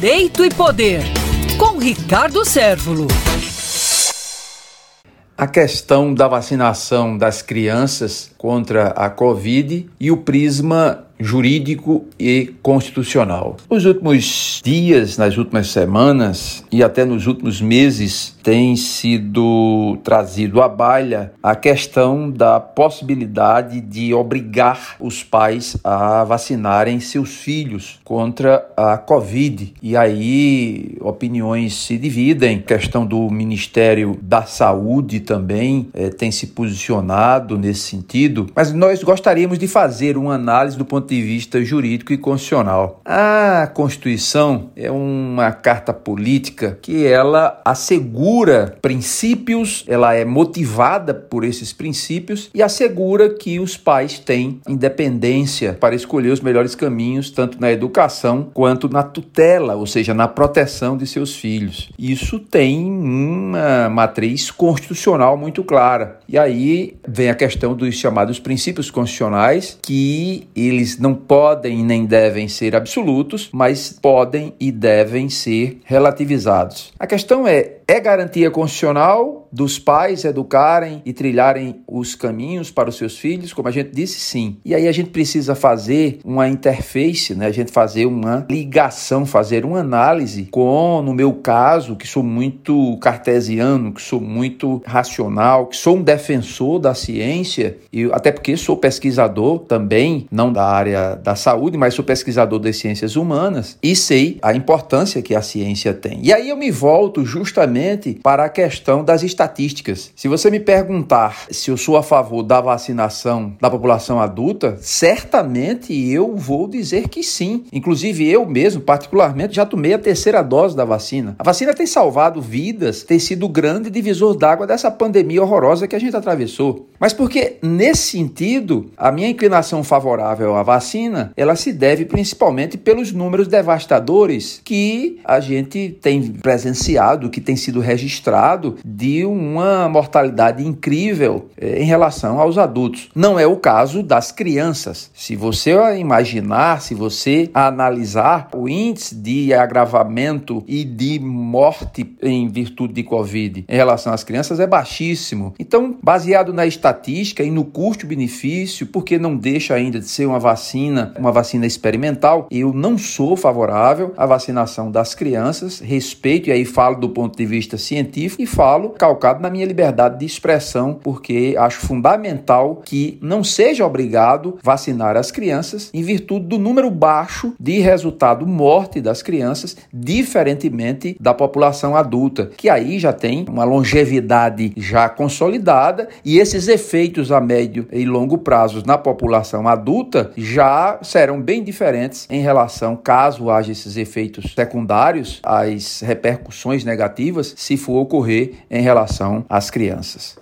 Direito e Poder, com Ricardo Sérvulo. A questão da vacinação das crianças contra a Covid e o prisma jurídico e constitucional. Nos últimos dias, nas últimas semanas e até nos últimos meses, tem sido trazido à baila a questão da possibilidade de obrigar os pais a vacinarem seus filhos contra a Covid. E aí opiniões se dividem. A questão do Ministério da Saúde também é, tem se posicionado nesse sentido, mas nós gostaríamos de fazer uma análise do ponto de vista jurídico e constitucional. A Constituição é uma carta política que ela assegura princípios, ela é motivada por esses princípios e assegura que os pais têm independência para escolher os melhores caminhos, tanto na educação quanto na tutela, ou seja, na proteção de seus filhos. Isso tem uma matriz constitucional muito clara. E aí vem a questão dos chamados princípios constitucionais, que eles não podem nem devem ser absolutos, mas podem e devem ser relativizados. A questão é: é garantia constitucional dos pais educarem e trilharem os caminhos para os seus filhos? Como a gente disse, sim. E aí a gente precisa fazer uma interface, né? A gente fazer uma ligação, fazer uma análise com, no meu caso, que sou muito cartesiano, que sou muito racional, que sou um defensor da ciência, e até porque sou pesquisador também, não da área da saúde, mas sou pesquisador das ciências humanas e sei a importância que a ciência tem. E aí eu me volto justamente para a questão das estatísticas. Se você me perguntar se eu sou a favor da vacinação da população adulta, certamente eu vou dizer que sim. Inclusive eu mesmo, particularmente, já tomei a terceira dose da vacina. A vacina tem salvado vidas, tem sido o grande divisor d'água dessa pandemia horrorosa que a gente atravessou. Mas porque nesse sentido, a minha inclinação favorável à vacina, ela se deve principalmente pelos números devastadores que a gente tem presenciado, que tem sido registrado de uma mortalidade incrível eh, em relação aos adultos. Não é o caso das crianças. Se você imaginar, se você analisar o índice de agravamento e de morte em virtude de Covid em relação às crianças é baixíssimo. Então, baseado na estatística e no custo-benefício, porque não deixa ainda de ser uma vacina, uma vacina experimental, eu não sou favorável à vacinação das crianças. Respeito, e aí falo do ponto de vista científico e falo calcado na minha liberdade de expressão, porque acho fundamental que não seja obrigado vacinar as crianças em virtude do número baixo de resultado morte das crianças, diferentemente da população adulta, que aí já tem uma longevidade já consolidada e esses efeitos a médio e longo prazo na população adulta já serão bem diferentes em relação, caso haja esses efeitos secundários, as repercussões negativas se for ocorrer em relação às crianças.